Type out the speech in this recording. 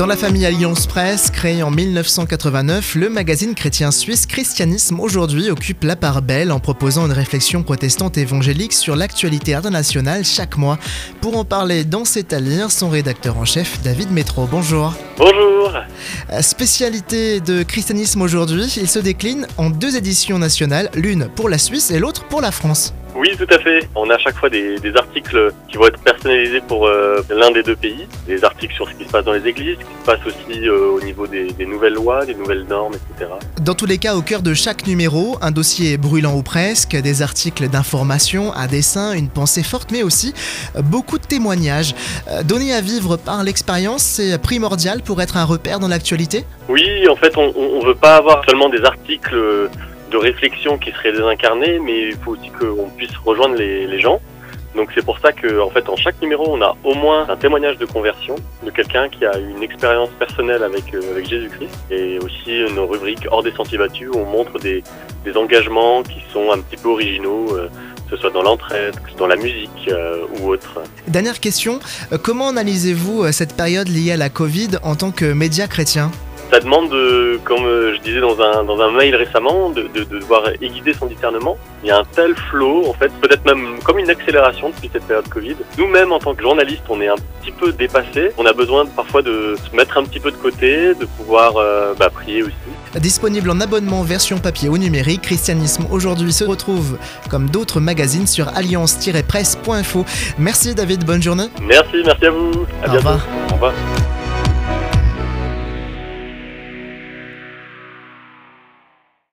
Dans la famille Alliance Presse, créée en 1989, le magazine chrétien suisse Christianisme aujourd'hui occupe la part belle en proposant une réflexion protestante évangélique sur l'actualité internationale chaque mois. Pour en parler dans cet à son rédacteur en chef David Métro. Bonjour. Bonjour. Euh, Spécialité de Christianisme aujourd'hui, il se décline en deux éditions nationales, l'une pour la Suisse et l'autre pour la France. Oui, tout à fait. On a à chaque fois des, des articles qui vont être personnalisés pour euh, l'un des deux pays. Des articles sur ce qui se passe dans les églises, ce qui se passe aussi euh, au niveau des, des nouvelles lois, des nouvelles normes, etc. Dans tous les cas, au cœur de chaque numéro, un dossier brûlant ou presque, des articles d'information, un dessin, une pensée forte, mais aussi euh, beaucoup de témoignages. Donner à vivre par l'expérience, c'est primordial pour être un repère dans l'actualité? Oui, en fait, on, on veut pas avoir seulement des articles de réflexion qui seraient désincarnés, mais il faut aussi qu'on puisse rejoindre les, gens. Donc c'est pour ça que, en fait, en chaque numéro, on a au moins un témoignage de conversion de quelqu'un qui a une expérience personnelle avec, euh, Jésus-Christ, et aussi une rubrique hors des sentiers battus où on montre des, engagements qui sont un petit peu originaux, euh, que ce soit dans l'entraide, que ce soit dans la musique euh, ou autre. Dernière question, comment analysez-vous cette période liée à la Covid en tant que média chrétien? Ça demande, de, comme euh, je disais dans un, dans un mail récemment, de, de, de devoir guider son discernement. Il y a un tel flow, en fait, peut-être même comme une accélération depuis cette période Covid. Nous-mêmes, en tant que journalistes, on est un petit peu dépassés. On a besoin parfois de se mettre un petit peu de côté, de pouvoir euh, bah, prier aussi. Disponible en abonnement version papier ou numérique, Christianisme aujourd'hui se retrouve comme d'autres magazines sur alliance-presse.info. Merci David, bonne journée. Merci, merci à vous. À Au bientôt. revoir. Au revoir.